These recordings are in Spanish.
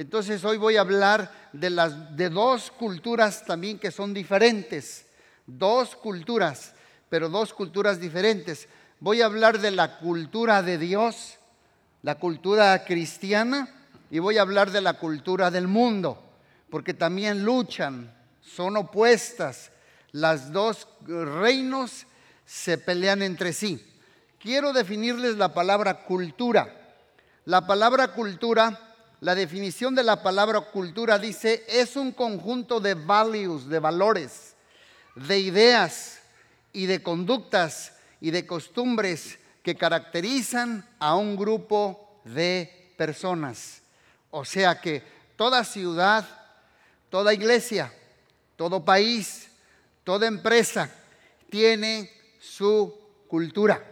Entonces hoy voy a hablar de, las, de dos culturas también que son diferentes. Dos culturas, pero dos culturas diferentes. Voy a hablar de la cultura de Dios, la cultura cristiana, y voy a hablar de la cultura del mundo, porque también luchan, son opuestas. Las dos reinos se pelean entre sí. Quiero definirles la palabra cultura. La palabra cultura, la definición de la palabra cultura dice, es un conjunto de values, de valores, de ideas y de conductas y de costumbres que caracterizan a un grupo de personas. O sea que toda ciudad, toda iglesia, todo país, toda empresa tiene su cultura,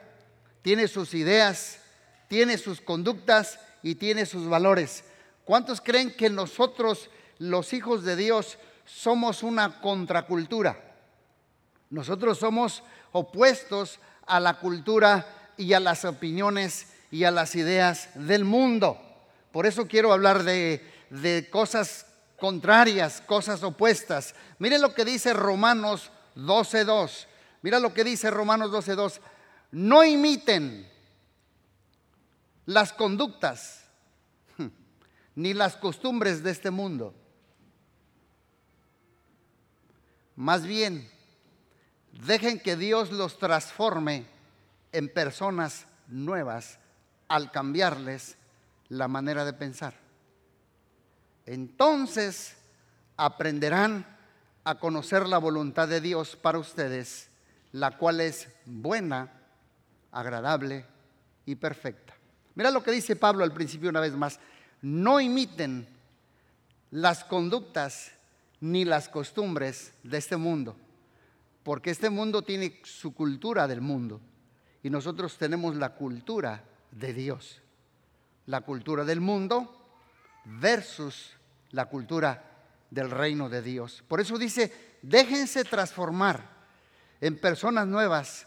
tiene sus ideas, tiene sus conductas y tiene sus valores. ¿Cuántos creen que nosotros, los hijos de Dios, somos una contracultura? Nosotros somos opuestos a la cultura y a las opiniones y a las ideas del mundo. Por eso quiero hablar de, de cosas contrarias, cosas opuestas. Miren lo que dice Romanos 12.2. Mira lo que dice Romanos 12.2. No imiten las conductas ni las costumbres de este mundo. Más bien, dejen que Dios los transforme en personas nuevas al cambiarles la manera de pensar. Entonces aprenderán a conocer la voluntad de Dios para ustedes, la cual es buena, agradable y perfecta. Mira lo que dice Pablo al principio una vez más. No imiten las conductas ni las costumbres de este mundo, porque este mundo tiene su cultura del mundo y nosotros tenemos la cultura de Dios. La cultura del mundo versus la cultura del reino de Dios. Por eso dice, déjense transformar en personas nuevas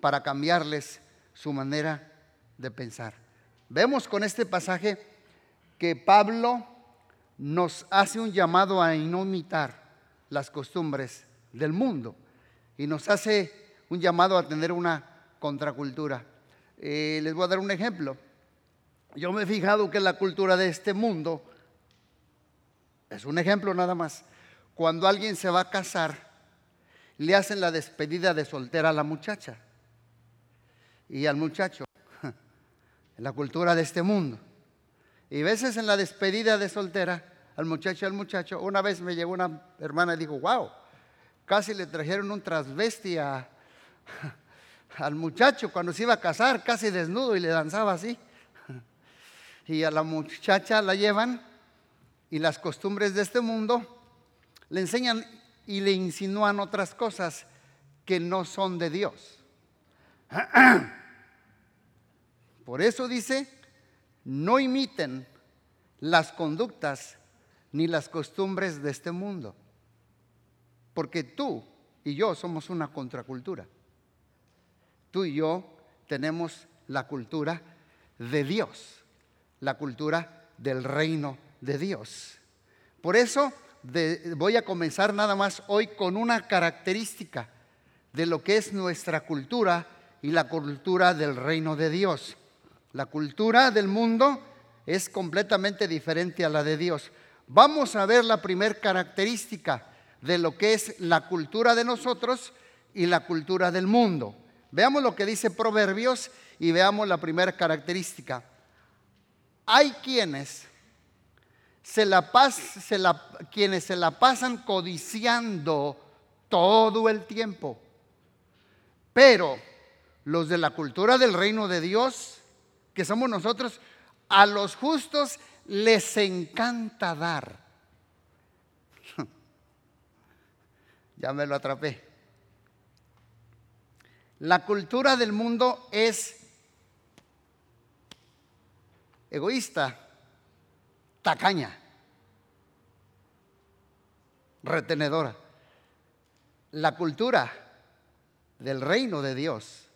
para cambiarles su manera de pensar. Vemos con este pasaje que Pablo nos hace un llamado a no imitar las costumbres del mundo y nos hace un llamado a tener una contracultura. Eh, les voy a dar un ejemplo. Yo me he fijado que la cultura de este mundo, es un ejemplo nada más, cuando alguien se va a casar, le hacen la despedida de soltera a la muchacha y al muchacho, en la cultura de este mundo. Y a veces en la despedida de soltera, al muchacho al muchacho, una vez me llegó una hermana y dijo, wow, casi le trajeron un transvestia al muchacho cuando se iba a casar, casi desnudo y le danzaba así. Y a la muchacha la llevan y las costumbres de este mundo le enseñan y le insinúan otras cosas que no son de Dios. Por eso dice, no imiten las conductas ni las costumbres de este mundo, porque tú y yo somos una contracultura. Tú y yo tenemos la cultura de Dios, la cultura del reino de Dios. Por eso voy a comenzar nada más hoy con una característica de lo que es nuestra cultura y la cultura del reino de Dios. La cultura del mundo es completamente diferente a la de Dios. Vamos a ver la primera característica de lo que es la cultura de nosotros y la cultura del mundo. Veamos lo que dice Proverbios y veamos la primera característica. Hay quienes se la, se la pasan codiciando todo el tiempo, pero los de la cultura del reino de Dios, que somos nosotros, a los justos les encanta dar. ya me lo atrapé. La cultura del mundo es egoísta, tacaña, retenedora. La cultura del reino de Dios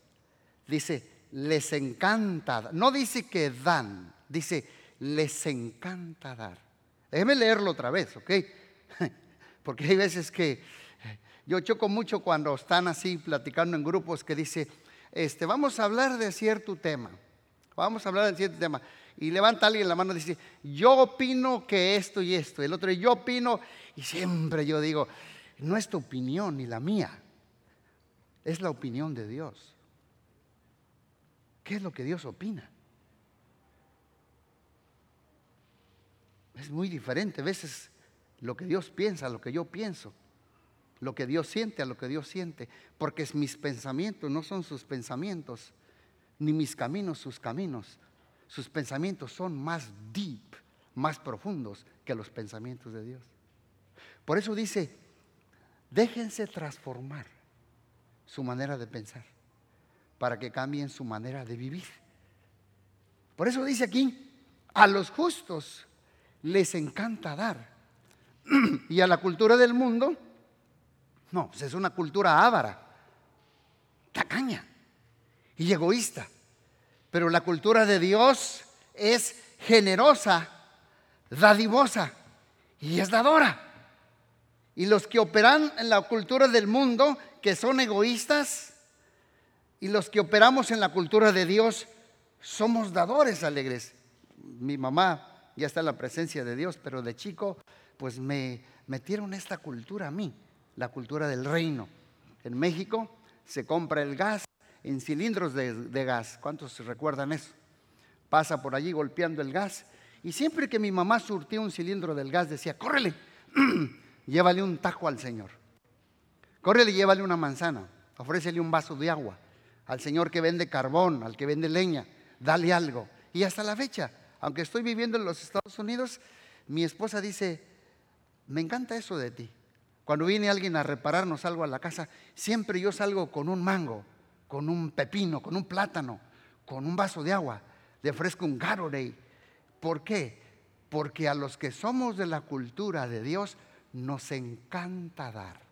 dice, les encanta, no dice que dan, dice, les encanta dar. Déjeme leerlo otra vez, ¿ok? Porque hay veces que yo choco mucho cuando están así platicando en grupos que dice, este, vamos a hablar de cierto tema. Vamos a hablar de cierto tema. Y levanta alguien la mano y dice, yo opino que esto y esto. El otro, yo opino, y siempre yo digo, no es tu opinión ni la mía, es la opinión de Dios. ¿Qué es lo que Dios opina? Es muy diferente a veces lo que Dios piensa lo que yo pienso, lo que Dios siente a lo que Dios siente, porque mis pensamientos no son sus pensamientos, ni mis caminos sus caminos. Sus pensamientos son más deep, más profundos que los pensamientos de Dios. Por eso dice, déjense transformar su manera de pensar para que cambien su manera de vivir. Por eso dice aquí, a los justos les encanta dar. y a la cultura del mundo, no, pues es una cultura ávara, tacaña y egoísta. Pero la cultura de Dios es generosa, dadivosa y es dadora. Y los que operan en la cultura del mundo, que son egoístas, y los que operamos en la cultura de Dios, somos dadores alegres. Mi mamá ya está en la presencia de Dios, pero de chico pues me metieron esta cultura a mí, la cultura del reino. En México se compra el gas en cilindros de, gas. ¿Cuántos recuerdan eso? Pasa por allí golpeando el gas. Y siempre que mi mamá surtía un cilindro del gas decía, córrele, llévale un tajo al Señor. Córrele, llévale una manzana. Ofrécele un vaso de agua. Al Señor que vende carbón, al que vende leña, dale algo. Y hasta la fecha, aunque estoy viviendo en los Estados Unidos, mi esposa dice, me encanta eso de ti. Cuando viene alguien a repararnos algo a la casa, siempre yo salgo con un mango, con un pepino, con un plátano, con un vaso de agua, le ofrezco un Gatorade. ¿Por qué? Porque a los que somos de la cultura de Dios nos encanta dar.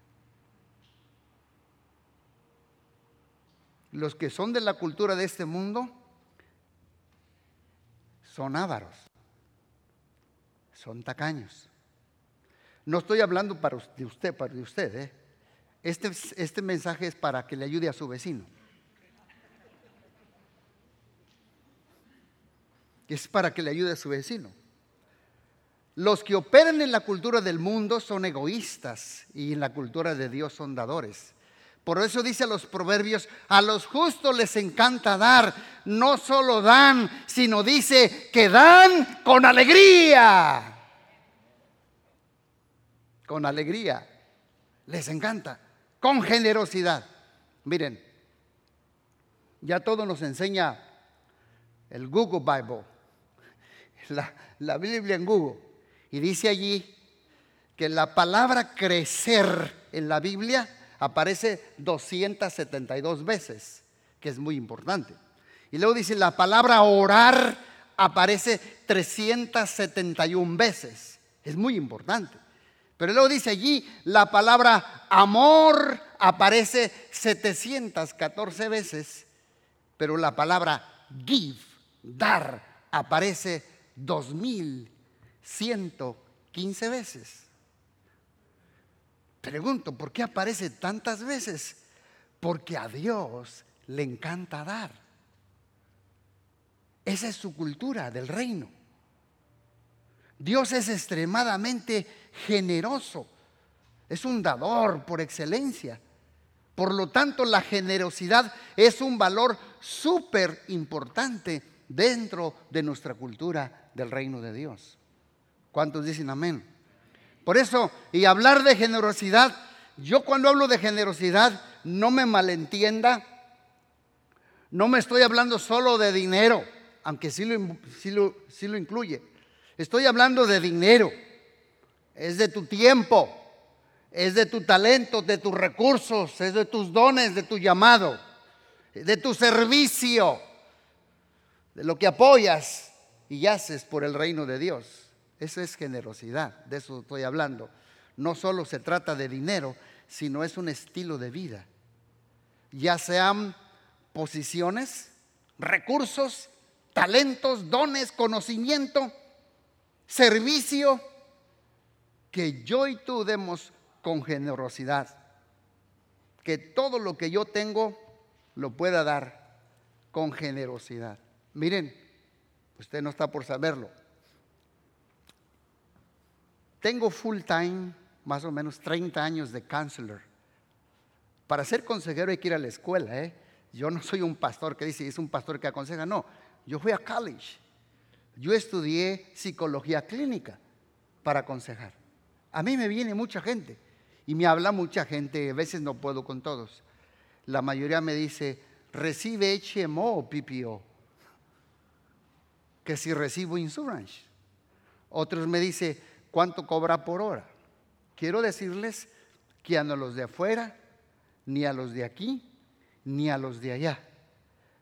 Los que son de la cultura de este mundo son ávaros, son tacaños. No estoy hablando para de usted, para de usted. ¿eh? Este, este mensaje es para que le ayude a su vecino. Es para que le ayude a su vecino. Los que operan en la cultura del mundo son egoístas y en la cultura de Dios son dadores. Por eso dice los proverbios, a los justos les encanta dar, no solo dan, sino dice que dan con alegría. Con alegría. Les encanta. Con generosidad. Miren, ya todo nos enseña el Google Bible, la, la Biblia en Google. Y dice allí que la palabra crecer en la Biblia aparece 272 veces, que es muy importante. Y luego dice, la palabra orar aparece 371 veces, es muy importante. Pero luego dice allí, la palabra amor aparece 714 veces, pero la palabra give, dar, aparece 2115 veces. Pregunto, ¿por qué aparece tantas veces? Porque a Dios le encanta dar. Esa es su cultura del reino. Dios es extremadamente generoso. Es un dador por excelencia. Por lo tanto, la generosidad es un valor súper importante dentro de nuestra cultura del reino de Dios. ¿Cuántos dicen amén? Por eso, y hablar de generosidad, yo cuando hablo de generosidad, no me malentienda, no me estoy hablando solo de dinero, aunque sí lo, lo incluye. Estoy hablando de dinero, es de tu tiempo, es de tu talento, de tus recursos, es de tus dones, de tu llamado, de tu servicio, de lo que apoyas y haces por el reino de Dios. Eso es generosidad, de eso estoy hablando. No solo se trata de dinero, sino es un estilo de vida. Ya sean posiciones, recursos, talentos, dones, conocimiento, servicio, que yo y tú demos con generosidad. Que todo lo que yo tengo lo pueda dar con generosidad. Miren, usted no está por saberlo. Tengo full time, más o menos 30 años de counselor. Para ser consejero hay que ir a la escuela, ¿eh? Yo no soy un pastor que dice, es un pastor que aconseja, no. Yo fui a college. Yo estudié psicología clínica para aconsejar. A mí me viene mucha gente y me habla mucha gente, a veces no puedo con todos. La mayoría me dice, recibe HMO o PPO, que si recibo insurance. Otros me dicen, ¿cuánto cobra por hora? Quiero decirles que a los de afuera, ni a los de aquí, ni a los de allá.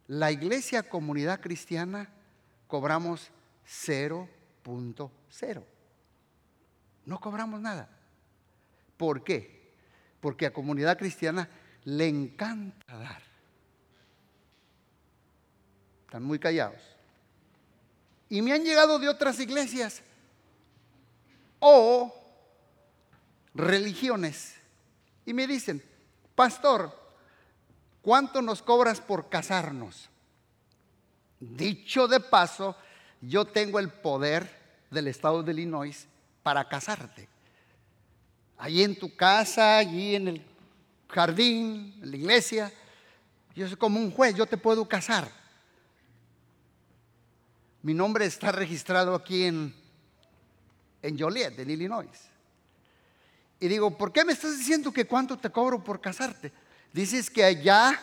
La iglesia comunidad cristiana cobramos 0.0. No cobramos nada. ¿Por qué? Porque a comunidad cristiana le encanta dar. Están muy callados. Y me han llegado de otras iglesias o religiones y me dicen, pastor, ¿cuánto nos cobras por casarnos? Dicho de paso, yo tengo el poder del estado de Illinois para casarte. Allí en tu casa, allí en el jardín, en la iglesia, yo soy como un juez, yo te puedo casar. Mi nombre está registrado aquí en, en Joliet, en Illinois. Y digo, ¿por qué me estás diciendo que cuánto te cobro por casarte? Dices que allá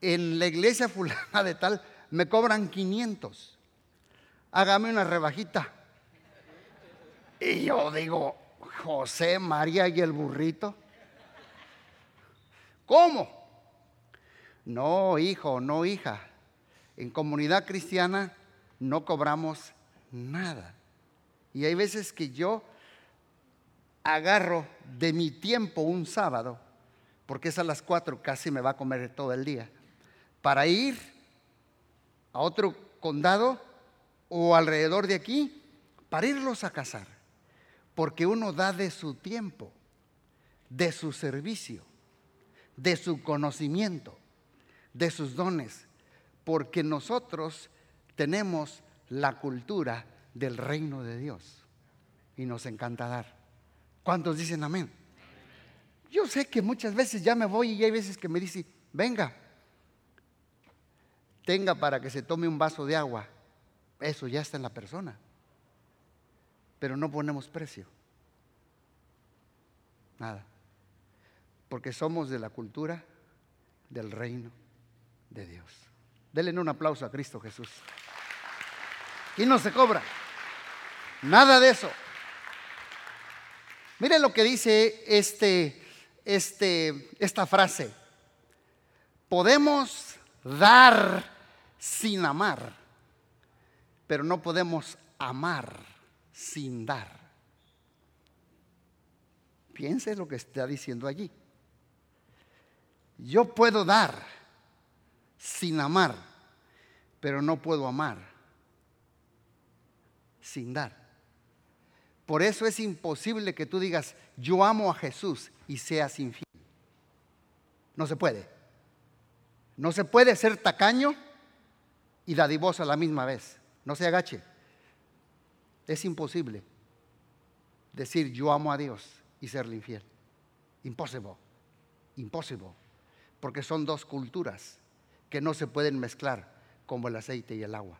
en la iglesia fulana de tal me cobran 500 hágame una rebajita. Y yo digo, José, María y el burrito. ¿Cómo? No, hijo, no, hija. En comunidad cristiana no cobramos nada. Y hay veces que yo agarro de mi tiempo un sábado, porque es a las cuatro, casi me va a comer todo el día, para ir a otro condado o alrededor de aquí para irlos a casar. Porque uno da de su tiempo, de su servicio, de su conocimiento, de sus dones. Porque nosotros tenemos la cultura del reino de Dios y nos encanta dar. ¿Cuántos dicen amén? Yo sé que muchas veces ya me voy y hay veces que me dicen, venga, tenga para que se tome un vaso de agua. Eso ya está en la persona. Pero no ponemos precio. Nada. Porque somos de la cultura del reino de Dios. Denle un aplauso a Cristo Jesús. Y no se cobra. Nada de eso. Miren lo que dice este, este, esta frase. Podemos dar sin amar pero no podemos amar sin dar. Piense lo que está diciendo allí. Yo puedo dar sin amar, pero no puedo amar sin dar. Por eso es imposible que tú digas, yo amo a Jesús y seas infiel. No se puede. No se puede ser tacaño y dadivoso a la misma vez. No se agache. Es imposible decir yo amo a Dios y serle infiel. Imposible. Imposible. Porque son dos culturas que no se pueden mezclar como el aceite y el agua.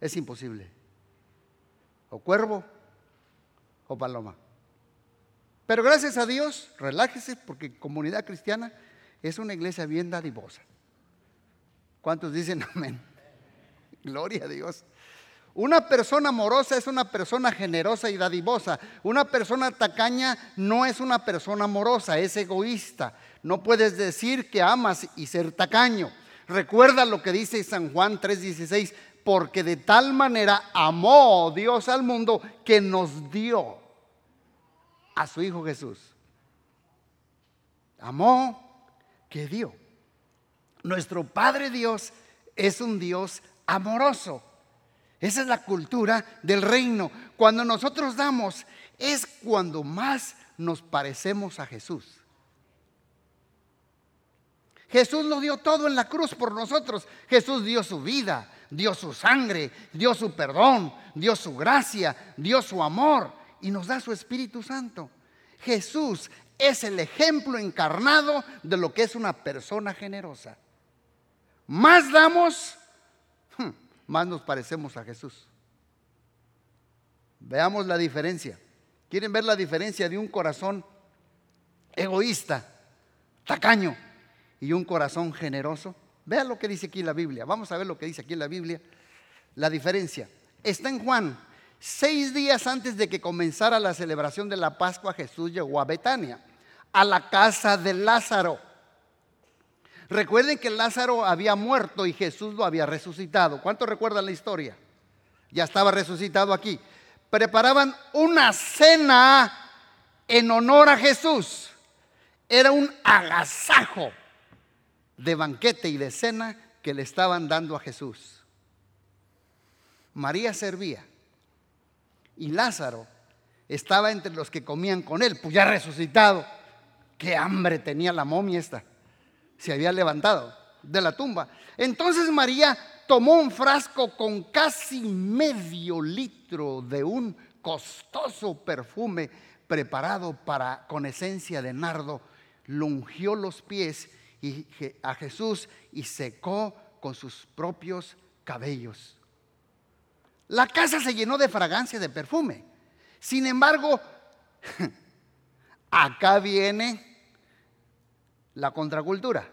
Es imposible. O cuervo o paloma. Pero gracias a Dios, relájese porque comunidad cristiana es una iglesia bien dadivosa. ¿Cuántos dicen amén? Gloria a Dios. Una persona amorosa es una persona generosa y dadivosa. Una persona tacaña no es una persona amorosa, es egoísta. No puedes decir que amas y ser tacaño. Recuerda lo que dice San Juan 3:16, porque de tal manera amó Dios al mundo que nos dio a su Hijo Jesús. Amó que dio. Nuestro Padre Dios es un Dios amoroso. Esa es la cultura del reino. Cuando nosotros damos es cuando más nos parecemos a Jesús. Jesús lo dio todo en la cruz por nosotros. Jesús dio su vida, dio su sangre, dio su perdón, dio su gracia, dio su amor y nos da su Espíritu Santo. Jesús es el ejemplo encarnado de lo que es una persona generosa. Más damos, hmm, más nos parecemos a Jesús. Veamos la diferencia. ¿Quieren ver la diferencia de un corazón egoísta, tacaño y un corazón generoso? Vean lo que dice aquí la Biblia. Vamos a ver lo que dice aquí la Biblia. La diferencia está en Juan. Seis días antes de que comenzara la celebración de la Pascua, Jesús llegó a Betania, a la casa de Lázaro. Recuerden que Lázaro había muerto y Jesús lo había resucitado. ¿Cuánto recuerdan la historia? Ya estaba resucitado aquí. Preparaban una cena en honor a Jesús. Era un agasajo de banquete y de cena que le estaban dando a Jesús. María servía y Lázaro estaba entre los que comían con él, pues ya resucitado. Qué hambre tenía la momia esta. Se había levantado de la tumba. Entonces María tomó un frasco con casi medio litro de un costoso perfume preparado para con esencia de nardo, lo ungió los pies a Jesús y secó con sus propios cabellos. La casa se llenó de fragancia de perfume. Sin embargo, acá viene la contracultura,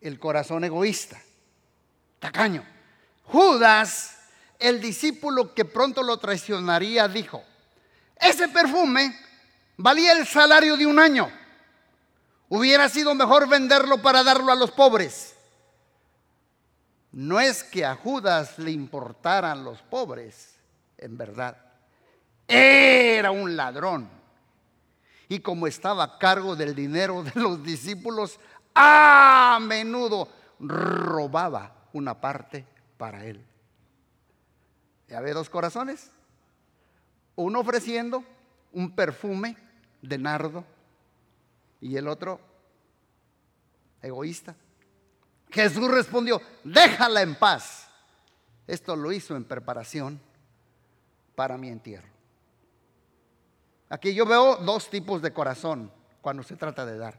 el corazón egoísta, tacaño. Judas, el discípulo que pronto lo traicionaría, dijo, ese perfume valía el salario de un año. Hubiera sido mejor venderlo para darlo a los pobres. No es que a Judas le importaran los pobres, en verdad. Era un ladrón. Y como estaba a cargo del dinero de los discípulos, a menudo robaba una parte para él. ¿Ya ve dos corazones? Uno ofreciendo un perfume de nardo y el otro egoísta. Jesús respondió, déjala en paz. Esto lo hizo en preparación para mi entierro. Aquí yo veo dos tipos de corazón cuando se trata de dar.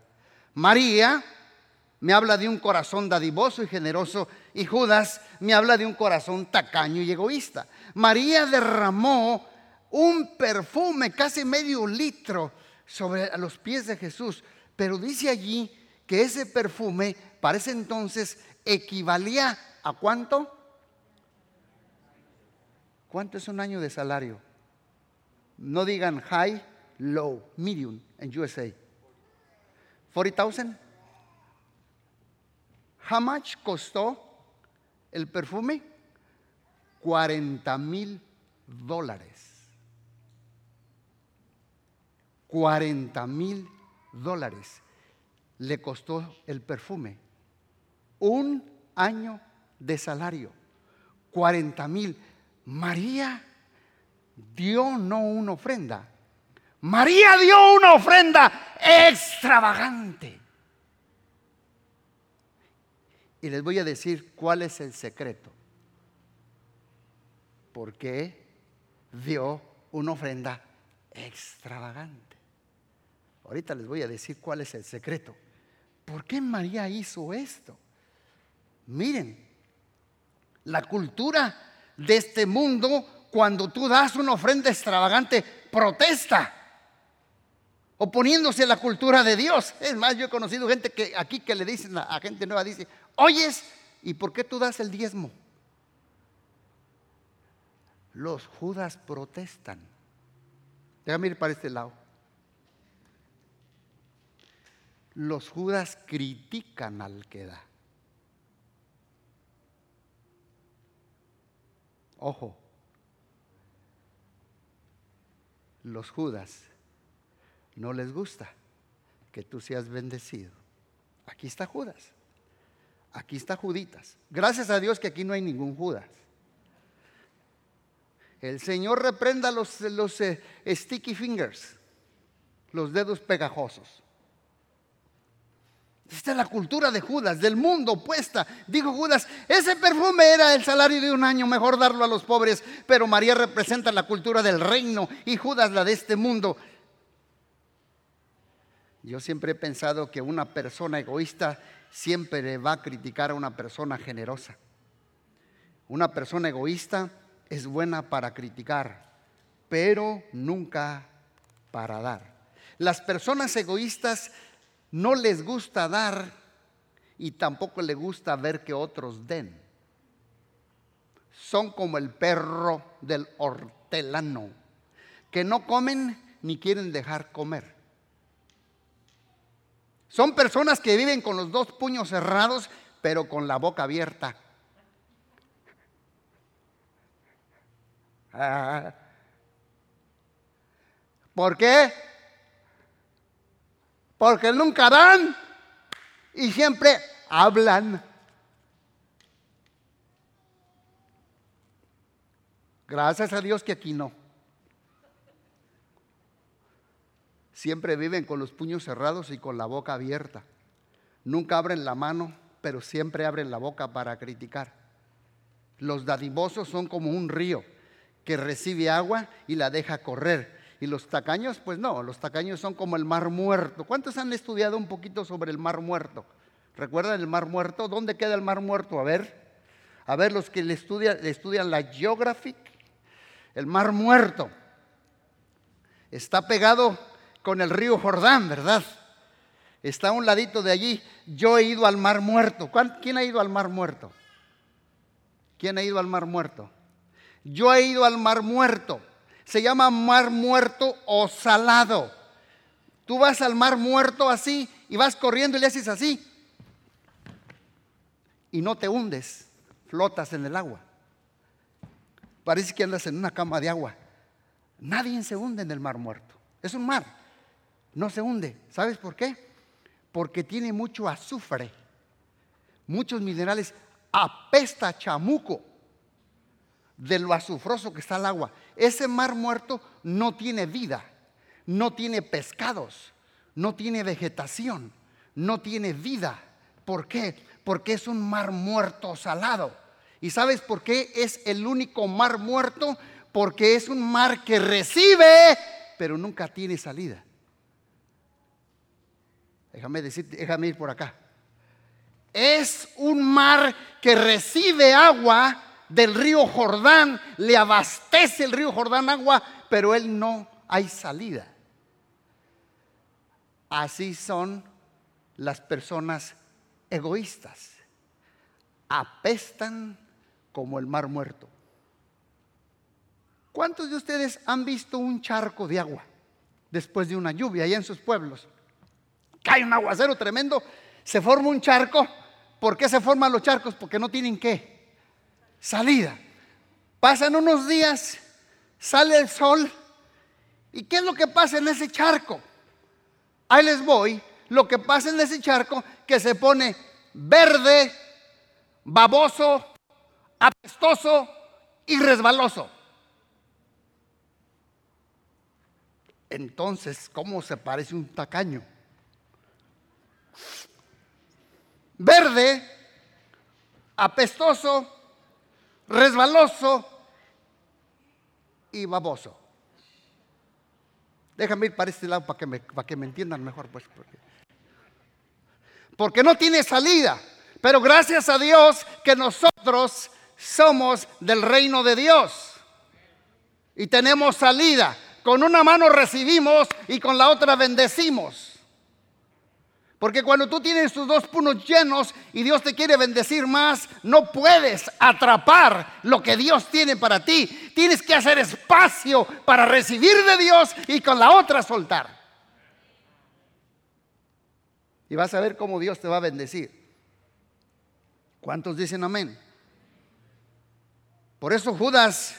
María me habla de un corazón dadivoso y generoso y Judas me habla de un corazón tacaño y egoísta. María derramó un perfume, casi medio litro, sobre los pies de Jesús pero dice allí que ese perfume para ese entonces equivalía a cuánto? ¿Cuánto es un año de salario? No digan high, low, medium en USA. 40,000. How much costó el perfume? 40 mil dólares. 40 mil dólares le costó el perfume. Un año de salario, 40 mil. María dio no una ofrenda, María dio una ofrenda extravagante. Y les voy a decir cuál es el secreto. ¿Por qué dio una ofrenda extravagante? Ahorita les voy a decir cuál es el secreto. ¿Por qué María hizo esto? Miren, la cultura de este mundo, cuando tú das una ofrenda extravagante, protesta, oponiéndose a la cultura de Dios. Es más, yo he conocido gente que aquí que le dicen a, gente nueva, dice, oyes, ¿y por qué tú das el diezmo? Los judas protestan. Déjame ir para este lado. Los judas critican al que da. Ojo, los judas no les gusta que tú seas bendecido. Aquí está Judas. Aquí está Juditas. Gracias a Dios que aquí no hay ningún Judas. El Señor reprenda los, los eh, sticky fingers, los dedos pegajosos. Esta es la cultura de Judas, del mundo opuesta. Dijo Judas, ese perfume era el salario de un año, mejor darlo a los pobres. Pero María representa la cultura del reino y Judas la de este mundo. Yo siempre he pensado que una persona egoísta siempre va a criticar a una persona generosa. Una persona egoísta es buena para criticar, pero nunca para dar. Las personas egoístas no les gusta dar y tampoco les gusta ver que otros den. Son como el perro del hortelano, que no comen ni quieren dejar comer. Son personas que viven con los dos puños cerrados, pero con la boca abierta. Ah. ¿Por qué? Porque nunca dan y siempre hablan. Gracias a Dios que aquí no. Siempre viven con los puños cerrados y con la boca abierta. Nunca abren la mano, pero siempre abren la boca para criticar. Los dadivosos son como un río que recibe agua y la deja correr. Y los tacaños, pues no, los tacaños son como el mar muerto. ¿Cuántos han estudiado un poquito sobre el mar muerto? ¿Recuerdan el mar muerto? ¿Dónde queda el mar muerto? A ver, a ver los que le estudian, estudian la geographic, el mar muerto. Está pegado con el río Jordán, ¿verdad? Está a un ladito de allí. Yo he ido al mar muerto. ¿Quién ha ido al mar muerto? ¿Quién ha ido al mar muerto? Yo he ido al mar muerto. Se llama mar muerto o salado. Tú vas al mar muerto así y vas corriendo y le haces así. Y no te hundes, flotas en el agua. Parece que andas en una cama de agua. Nadie se hunde en el mar muerto. Es un mar. No se hunde. ¿Sabes por qué? Porque tiene mucho azufre, muchos minerales. Apesta chamuco de lo azufroso que está el agua. Ese mar muerto no tiene vida, no tiene pescados, no tiene vegetación, no tiene vida. ¿Por qué? Porque es un mar muerto salado. ¿Y sabes por qué es el único mar muerto? Porque es un mar que recibe, pero nunca tiene salida. Déjame decir, déjame ir por acá. Es un mar que recibe agua, del río Jordán, le abastece el río Jordán agua, pero él no hay salida. Así son las personas egoístas. Apestan como el mar muerto. ¿Cuántos de ustedes han visto un charco de agua después de una lluvia allá en sus pueblos? Cae un aguacero tremendo, se forma un charco. ¿Por qué se forman los charcos? Porque no tienen qué salida. Pasan unos días, sale el sol. ¿Y qué es lo que pasa en ese charco? Ahí les voy. Lo que pasa en ese charco que se pone verde, baboso, apestoso y resbaloso. Entonces, ¿cómo se parece un tacaño? Verde, apestoso resbaloso y baboso. Déjame ir para este lado para que me, para que me entiendan mejor. Pues, porque, porque no tiene salida. Pero gracias a Dios que nosotros somos del reino de Dios. Y tenemos salida. Con una mano recibimos y con la otra bendecimos. Porque cuando tú tienes tus dos puños llenos y Dios te quiere bendecir más, no puedes atrapar lo que Dios tiene para ti. Tienes que hacer espacio para recibir de Dios y con la otra soltar. Y vas a ver cómo Dios te va a bendecir. ¿Cuántos dicen amén? Por eso Judas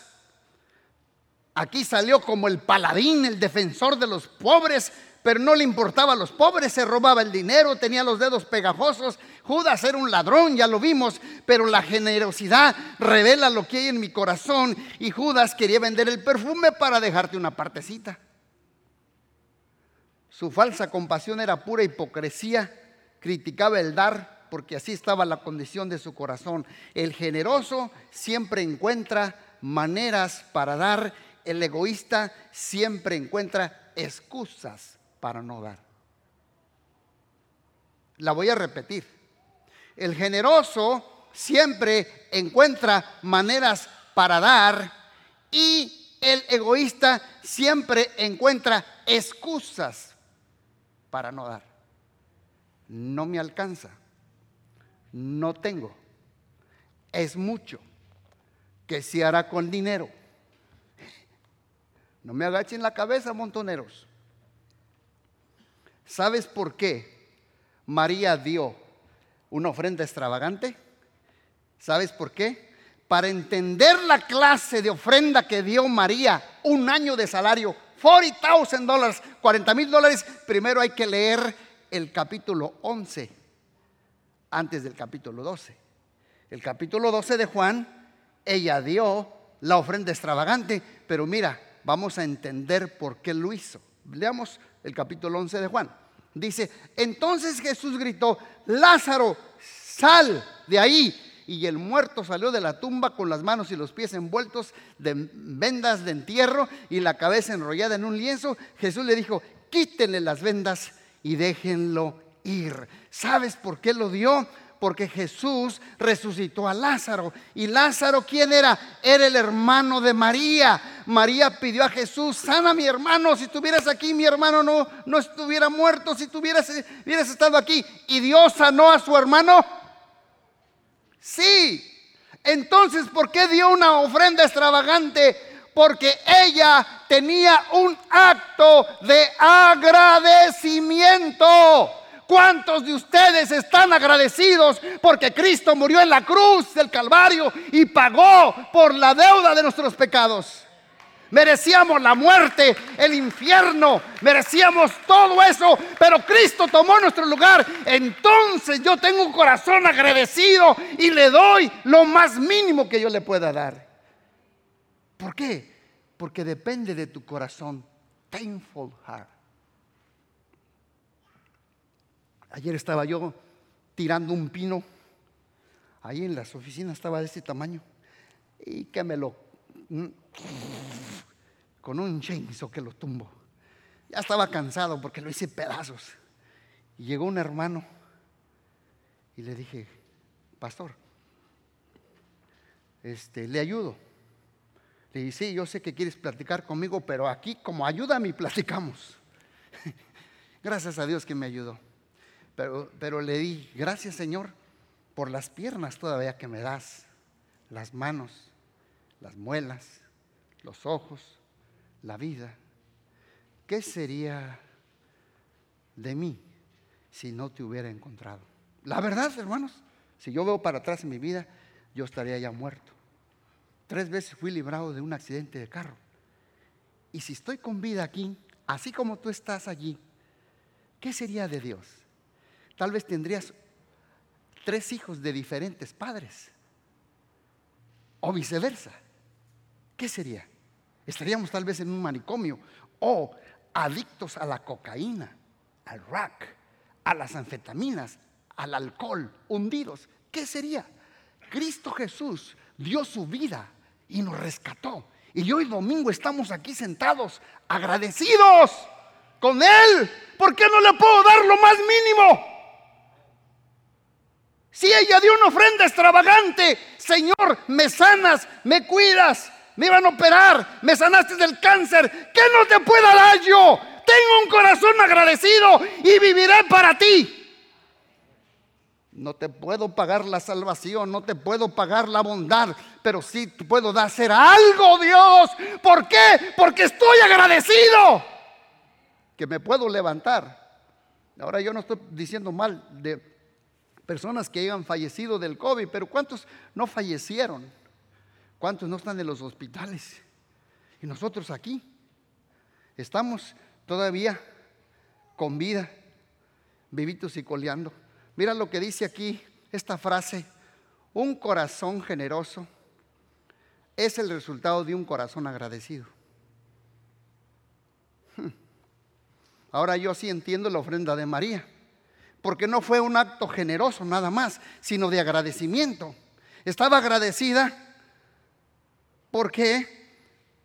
aquí salió como el paladín, el defensor de los pobres, pero no le importaba a los pobres, se robaba el dinero, tenía los dedos pegajosos. Judas era un ladrón, ya lo vimos, pero la generosidad revela lo que hay en mi corazón y Judas quería vender el perfume para dejarte una partecita. Su falsa compasión era pura hipocresía, criticaba el dar porque así estaba la condición de su corazón. El generoso siempre encuentra maneras para dar, el egoísta siempre encuentra excusas para no dar. La voy a repetir. El generoso siempre encuentra maneras para dar y el egoísta siempre encuentra excusas para no dar. No me alcanza. No tengo. Es mucho. que se hará con dinero? No me agachen la cabeza, montoneros. ¿Sabes por qué María dio una ofrenda extravagante? ¿Sabes por qué? Para entender la clase de ofrenda que dio María, un año de salario 40,000 dólares, 40 mil dólares, primero hay que leer el capítulo 11 antes del capítulo 12. El capítulo 12 de Juan, ella dio la ofrenda extravagante, pero mira, vamos a entender por qué lo hizo. Leamos el capítulo 11 de Juan. Dice, entonces Jesús gritó, Lázaro, sal de ahí y el muerto salió de la tumba con las manos y los pies envueltos de vendas de entierro y la cabeza enrollada en un lienzo. Jesús le dijo, quítenle las vendas y déjenlo ir. ¿Sabes por qué lo dio? Porque Jesús resucitó a Lázaro. ¿Y Lázaro quién era? Era el hermano de María. María pidió a Jesús, sana a mi hermano. Si estuvieras aquí, mi hermano no, no estuviera muerto. Si tuvieras, hubieras estado aquí. Y Dios sanó a su hermano Sí. Entonces, ¿por qué dio una ofrenda extravagante? Porque ella tenía un acto de agradecimiento. ¿Cuántos de ustedes están agradecidos porque Cristo murió en la cruz del Calvario y pagó por la deuda de nuestros pecados? Merecíamos la muerte, el infierno, merecíamos todo eso, pero Cristo tomó nuestro lugar. Entonces yo tengo un corazón agradecido y le doy lo más mínimo que yo le pueda dar. ¿Por qué? Porque depende de tu corazón. Thankful heart. Ayer estaba yo tirando un pino. Ahí en las oficinas estaba de este tamaño. Y que me lo con un chainsaw que lo tumbo. Ya estaba cansado porque lo hice pedazos. Y llegó un hermano y le dije, pastor, este, le ayudo. Le dije, sí, yo sé que quieres platicar conmigo, pero aquí como ayúdame y platicamos. gracias a Dios que me ayudó. Pero, pero le di, gracias Señor por las piernas todavía que me das, las manos, las muelas, los ojos, la vida. ¿Qué sería de mí si no te hubiera encontrado? La verdad, hermanos, si yo veo para atrás en mi vida, yo estaría ya muerto. Tres veces fui librado de un accidente de carro. Y si estoy con vida aquí, así como tú estás allí, ¿qué sería de Dios? Tal vez tendrías tres hijos de diferentes padres. O viceversa. ¿Qué sería? estaríamos tal vez en un manicomio o adictos a la cocaína, al rack, a las anfetaminas, al alcohol, hundidos. ¿Qué sería? Cristo Jesús dio su vida y nos rescató. Y hoy domingo estamos aquí sentados agradecidos con Él. ¿Por qué no le puedo dar lo más mínimo? Si ella dio una ofrenda extravagante, Señor, me sanas, me cuidas, me iban a operar, me sanaste del cáncer. ¿Qué no te pueda dar yo? Tengo un corazón agradecido y viviré para ti. No te puedo pagar la salvación, no te puedo pagar la bondad, pero sí puedo hacer algo, Dios. ¿Por qué? Porque estoy agradecido que me puedo levantar. Ahora yo no estoy diciendo mal de personas que hayan fallecido del COVID, pero ¿cuántos no fallecieron? ¿Cuántos no están en los hospitales? Y nosotros aquí estamos todavía con vida, vivitos y coleando. Mira lo que dice aquí esta frase, un corazón generoso es el resultado de un corazón agradecido. Hmm. Ahora yo sí entiendo la ofrenda de María, porque no fue un acto generoso nada más, sino de agradecimiento. Estaba agradecida porque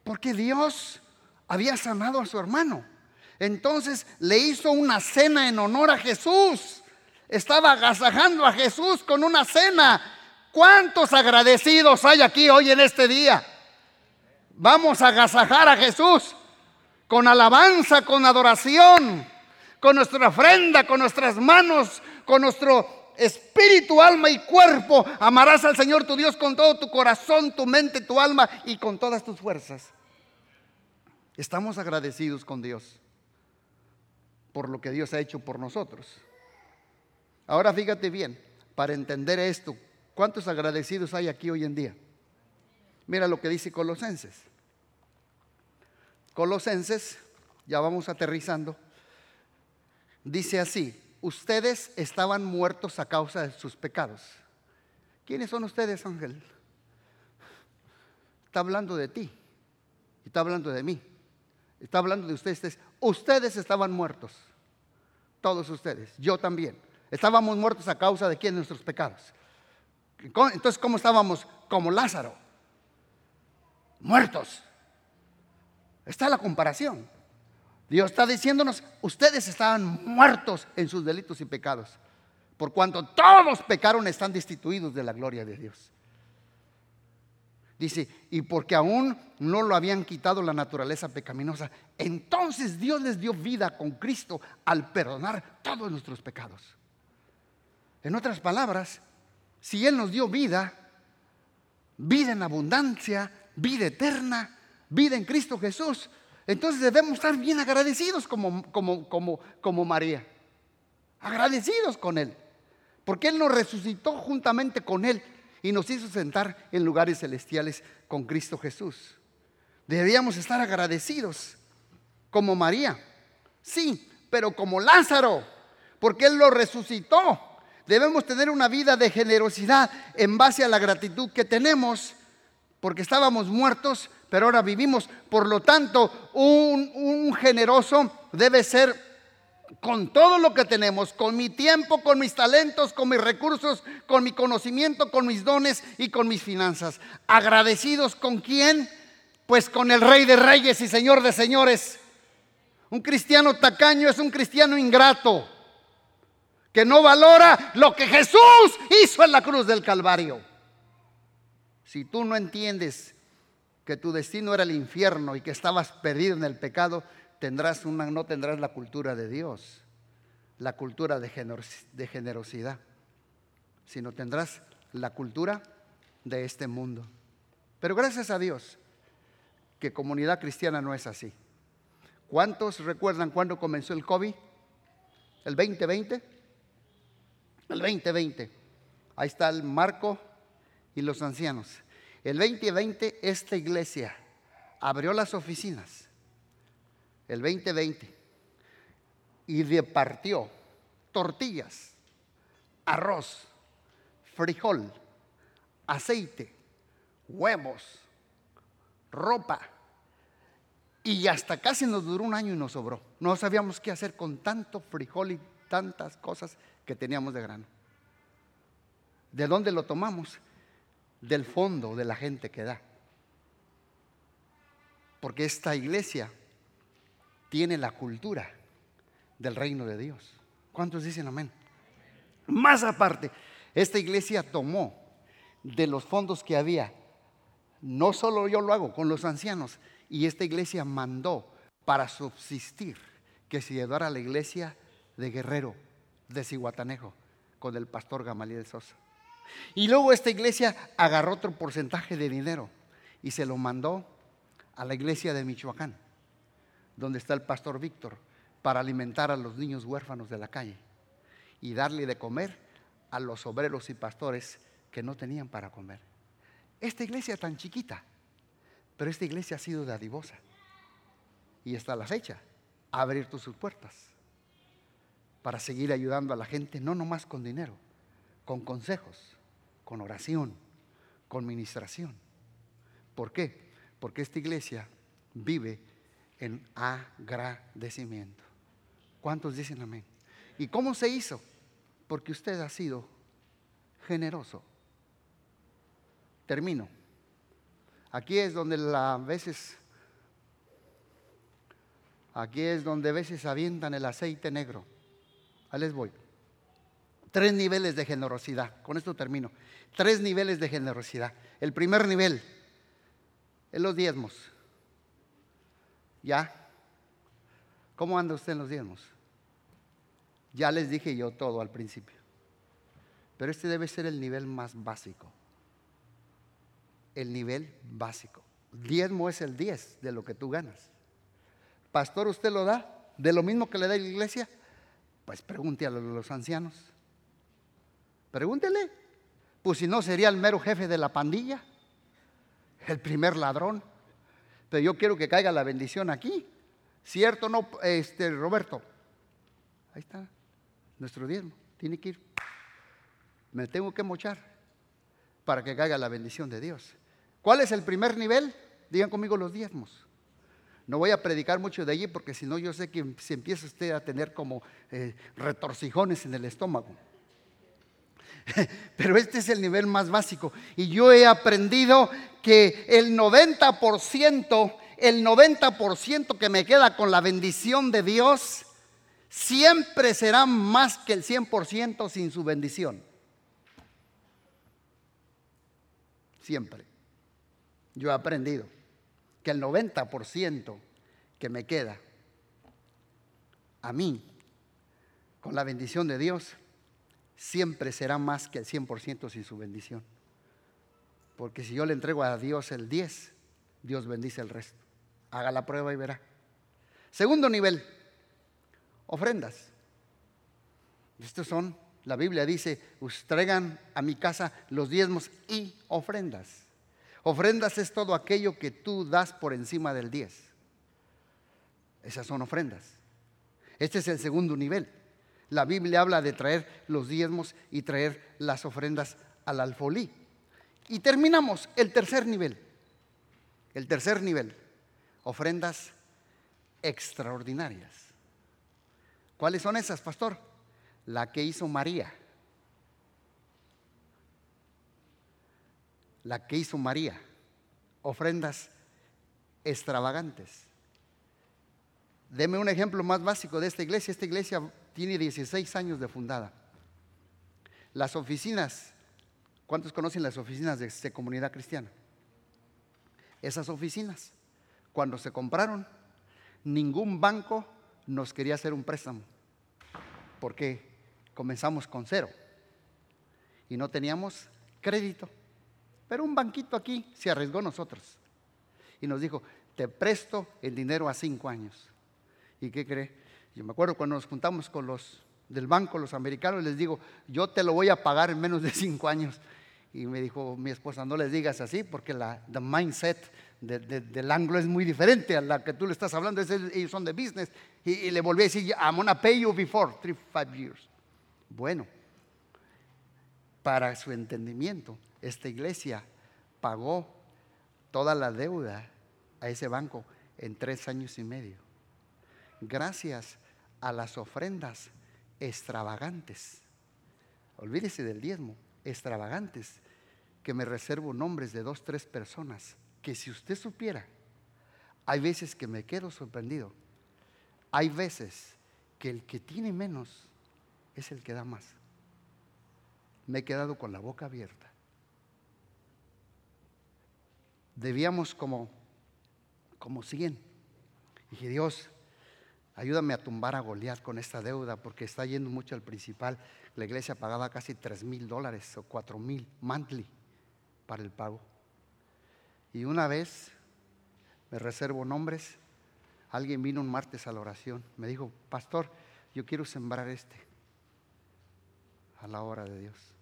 porque Dios había sanado a su hermano. Entonces le hizo una cena en honor a Jesús. Estaba agasajando a Jesús con una cena. ¿Cuántos agradecidos hay aquí hoy en este día? Vamos a agasajar a Jesús con alabanza, con adoración, con nuestra ofrenda, con nuestras manos, con nuestro espíritu, alma y cuerpo. Amarás al Señor tu Dios con todo tu corazón, tu mente, tu alma y con todas tus fuerzas. Estamos agradecidos con Dios por lo que Dios ha hecho por nosotros. Ahora fíjate bien, para entender esto, ¿cuántos agradecidos hay aquí hoy en día? Mira lo que dice Colosenses. Colosenses, ya vamos aterrizando, dice así, ustedes estaban muertos a causa de sus pecados. ¿Quiénes son ustedes, Ángel? Está hablando de ti está hablando de mí. Está hablando de ustedes. Ustedes estaban muertos. Todos ustedes. Yo también. Estábamos muertos a causa de quién? Nuestros pecados. Entonces, ¿cómo estábamos? Como Lázaro. Muertos. Está la comparación. Dios está diciéndonos, ustedes estaban muertos en sus delitos y pecados. Por cuanto todos pecaron, están destituidos de la gloria de Dios. Dice, y porque aún no lo habían quitado la naturaleza pecaminosa, entonces Dios les dio vida con Cristo al perdonar todos nuestros pecados. En otras palabras, si Él nos dio vida, vida en abundancia, vida eterna, vida en Cristo Jesús, entonces debemos estar bien agradecidos como, como, como, como María. Agradecidos con Él. Porque Él nos resucitó juntamente con Él y nos hizo sentar en lugares celestiales con Cristo Jesús. Deberíamos estar agradecidos como María. Sí, pero como Lázaro, porque Él lo resucitó. Debemos tener una vida de generosidad en base a la gratitud que tenemos, porque estábamos muertos, pero ahora vivimos. Por lo tanto, un, generoso debe ser con todo lo que tenemos, con mi tiempo, con mis talentos, con mis recursos, con mi conocimiento, con mis dones y con mis finanzas. Agradecidos con quién? Pues con el Rey de Reyes y Señor de Señores. Un cristiano tacaño es un cristiano ingrato, que no valora lo que Jesús hizo en la cruz del Calvario. Si tú no entiendes que tu destino era el infierno y que estabas perdido en el pecado, tendrás una, no tendrás la cultura de Dios, la cultura de, generosidad, sino tendrás la cultura de este mundo. Pero gracias a Dios que comunidad cristiana no es así. ¿Cuántos recuerdan cuándo comenzó el COVID? ¿El 2020? El 2020. Ahí está el Marco y los ancianos. El 2020 esta iglesia abrió las oficinas el 2020, y repartió tortillas, arroz, frijol, aceite, huevos, ropa. Y hasta casi nos duró un año y nos sobró. No sabíamos qué hacer con tanto frijol y tantas cosas que teníamos de grano. ¿De dónde lo tomamos? Del fondo de la gente que da. Porque esta iglesia tiene la cultura del reino de Dios. ¿Cuántos dicen amén? Más aparte, esta iglesia tomó de los fondos que había, no solo yo lo hago con los ancianos, y esta iglesia mandó para subsistir que se llevara a la iglesia de Guerrero, de Cihuatanejo, con el pastor Gamaliel Sosa. Y luego esta iglesia agarró otro porcentaje de dinero y se lo mandó a la iglesia de Michoacán donde está el pastor Víctor, para alimentar a los niños huérfanos de la calle y darle de comer a los obreros y pastores que no tenían para comer. Esta iglesia tan chiquita, pero esta iglesia ha sido dadivosa y hasta la fecha ha abierto sus puertas. para seguir ayudando a la gente, no nomás con dinero, con consejos, con oración, con ministración. ¿Por qué? Porque esta iglesia vive en agradecimiento. ¿Cuántos dicen amén? ¿Y cómo se hizo? Porque usted ha sido generoso. Termino. Aquí es donde a veces, aquí es donde a veces avientan el aceite negro. Ahí les voy. Tres niveles de generosidad. Con esto termino. Tres niveles de generosidad. El primer nivel es los diezmos. ¿Ya? ¿Cómo anda usted en los diezmos? Ya les dije yo todo al principio. Pero este debe ser el nivel más básico. El nivel básico. Diezmo es el 10 de lo que tú ganas. Pastor, ¿usted lo da? ¿De lo mismo que le da la iglesia? Pues pregunte a los ancianos. Pregúntele. Pues si no, sería el mero jefe de la pandilla, el primer ladrón. Pero yo quiero que caiga la bendición aquí. ¿Cierto no, este, Roberto? Ahí está, nuestro diezmo. Tiene que ir. Me tengo que mochar para que caiga la bendición de Dios. ¿Cuál es el primer nivel? Digan conmigo los diezmos. No voy a predicar mucho de allí porque si no yo sé que se empieza usted a tener como eh, retorcijones en el estómago. Pero este es el nivel más básico. Y yo he aprendido que el 90%, el 90% que me queda con la bendición de Dios, siempre será más que el 100% sin su bendición. Siempre. Yo he aprendido que el 90% que me queda a mí, con la bendición de Dios, siempre será más que el 100% sin su bendición. Porque si yo le entrego a Dios el 10, Dios bendice el resto. Haga la prueba y verá. Segundo nivel, ofrendas. Estos son, la Biblia dice, traigan a mi casa los diezmos y ofrendas. Ofrendas es todo aquello que tú das por encima del 10. Esas son ofrendas. Este es el segundo nivel. La Biblia habla de traer los diezmos y traer las ofrendas al alfolí. Y terminamos el tercer nivel. El tercer nivel, ofrendas extraordinarias. ¿Cuáles son esas, pastor? La que hizo María. La que hizo María. Ofrendas extravagantes. Deme un ejemplo más básico de esta iglesia. Esta iglesia tiene 16 años de fundada. Las oficinas, ¿cuántos conocen las oficinas de, comunidad cristiana? Esas oficinas, cuando se compraron, ningún banco nos quería hacer un préstamo, porque comenzamos con cero y no teníamos crédito. Pero un banquito aquí se arriesgó nosotros y nos dijo, te presto el dinero a cinco años. ¿Y qué cree? Yo me acuerdo cuando nos juntamos con los del banco, los americanos, les digo, yo te lo voy a pagar en menos de cinco años. Y me dijo mi esposa, no les digas así porque la the mindset del ángulo es muy diferente a la que tú le estás hablando. ellos son de business. Y, le volví a decir, I'm gonna pay you before three, five years. Bueno, para su entendimiento, esta iglesia pagó toda la deuda a ese banco en tres años y medio gracias a las ofrendas extravagantes. Olvídese del diezmo, extravagantes, que me reservo nombres de dos, tres personas, que si usted supiera, hay veces que me quedo sorprendido. Hay veces que el que tiene menos es el que da más. Me he quedado con la boca abierta. Debíamos como, como 100. Dije, Dios, ayúdame a tumbar a Goliat con esta deuda porque está yendo mucho al principal. La iglesia pagaba casi 3 mil dólares o 4 mil monthly para el pago. Y una vez, me reservo nombres, alguien vino un martes a la oración, me dijo, pastor, yo quiero sembrar este a la hora de Dios.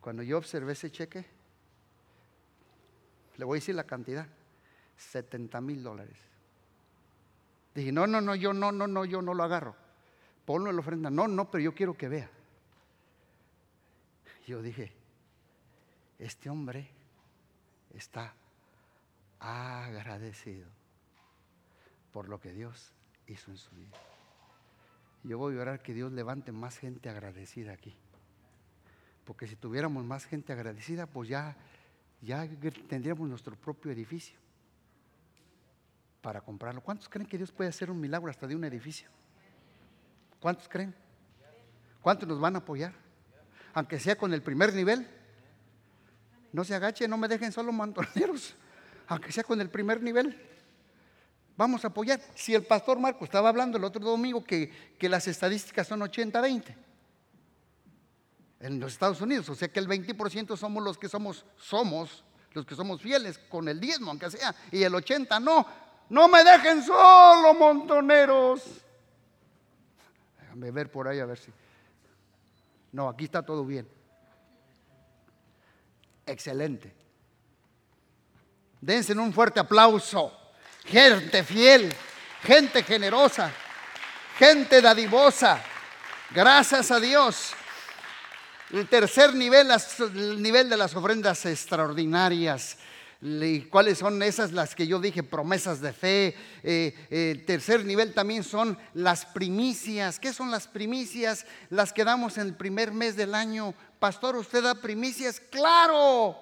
Cuando yo observé ese cheque, le voy a decir la cantidad, 70 mil dólares. Dije, no, no, no, yo no, no, no, yo no lo agarro. ponlo en la ofrenda. No, no, pero yo quiero que vea. Yo dije, este hombre está agradecido por lo que Dios hizo en su vida. Yo voy a orar que Dios levante más gente agradecida aquí. Porque si tuviéramos más gente agradecida, pues ya, ya tendríamos nuestro propio edificio para comprarlo. ¿Cuántos creen que Dios puede hacer un milagro hasta de un edificio? ¿Cuántos creen? ¿Cuántos nos van a apoyar? Aunque sea con el primer nivel. No se agache, no me dejen solo mantoneros. Aunque sea con el primer nivel. Vamos a apoyar. Si el pastor Marco estaba hablando el otro domingo que, que las estadísticas son 80-20 en los Estados Unidos, o sea que el 20% somos los que somos, somos los que somos fieles con el diezmo, aunque sea, y el 80 no. No me dejen solo, montoneros. Déjame ver por ahí a ver si. No, aquí está todo bien. Excelente. Dense un fuerte aplauso. Gente fiel, gente generosa, gente dadivosa. Gracias a Dios. El tercer nivel, el nivel de las ofrendas extraordinarias. ¿Cuáles son esas las que yo dije? Promesas de fe. Eh, el tercer nivel también son las primicias. ¿Qué son las primicias? Las que damos en el primer mes del año. Pastor, ¿usted da primicias? Claro.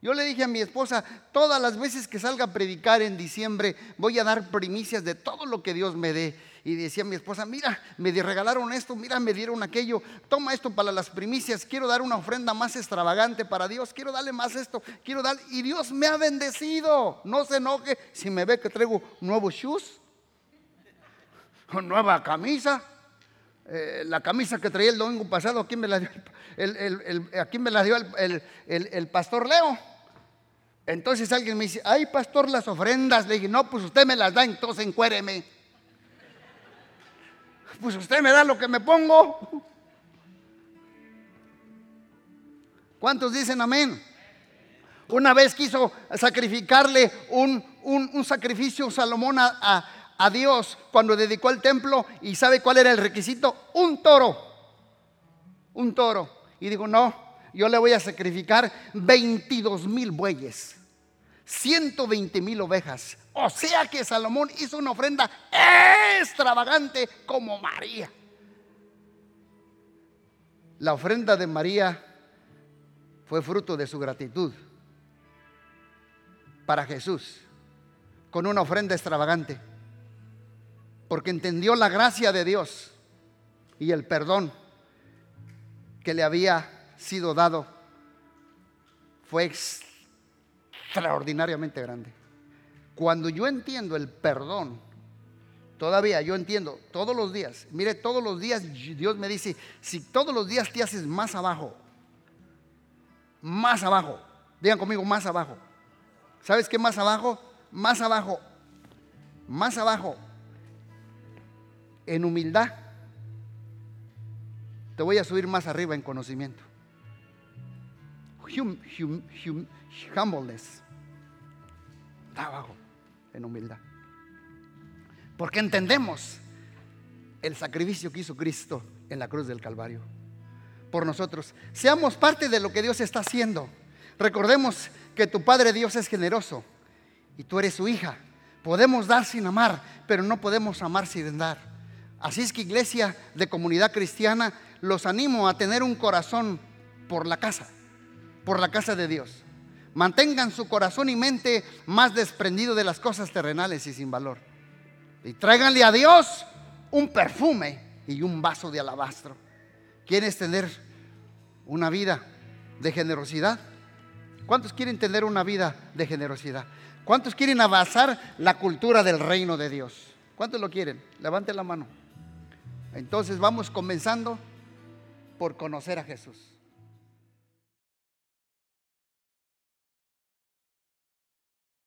Yo le dije a mi esposa, todas las veces que salga a predicar en diciembre, voy a dar primicias de todo lo que Dios me dé y decía mi esposa, mira, me regalaron esto, mira, me dieron aquello, toma esto para las primicias, quiero dar una ofrenda más extravagante para Dios, quiero darle más esto, quiero dar, y Dios me ha bendecido, no se enoje si me ve que traigo nuevos shoes, nueva camisa, eh, la camisa que traía el domingo pasado, aquí me la dio el, aquí me la dio el, pastor Leo. Entonces alguien me dice, ay pastor, las ofrendas. Le dije, no, pues usted me las da, entonces encuéreme pues usted me da lo que me pongo. ¿Cuántos dicen amén? Una vez quiso sacrificarle un, sacrificio Salomón a, a, Dios cuando dedicó el templo y sabe cuál era el requisito? Un toro. Un toro. Y digo, no, yo le voy a sacrificar 22 mil bueyes, 120 mil ovejas, o sea que Salomón hizo una ofrenda extravagante como María. La ofrenda de María fue fruto de su gratitud para Jesús, con una ofrenda extravagante, porque entendió la gracia de Dios y el perdón que le había sido dado fue extraordinariamente grande. Cuando yo entiendo el perdón, todavía yo entiendo todos los días, mire, todos los días Dios me dice, si todos los días te haces más abajo, más abajo, digan conmigo, más abajo. ¿Sabes qué más abajo? Más abajo, más abajo, en humildad, te voy a subir más arriba en conocimiento. humbleness. Está en humildad. Porque entendemos el sacrificio que hizo Cristo en la cruz del Calvario por nosotros. Seamos parte de lo que Dios está haciendo. Recordemos que tu Padre Dios es generoso y tú eres su hija. Podemos dar sin amar, pero no podemos amar sin dar. Así es que iglesia de comunidad cristiana, los animo a tener un corazón por la casa, por la casa de Dios. Mantengan su corazón y mente más desprendido de las cosas terrenales y sin valor. Y tráiganle a Dios un perfume y un vaso de alabastro. ¿Quieres tener una vida de generosidad? ¿Cuántos quieren tener una vida de generosidad? ¿Cuántos quieren avanzar la cultura del reino de Dios? ¿Cuántos lo quieren? Levante la mano. Entonces vamos comenzando por conocer a Jesús.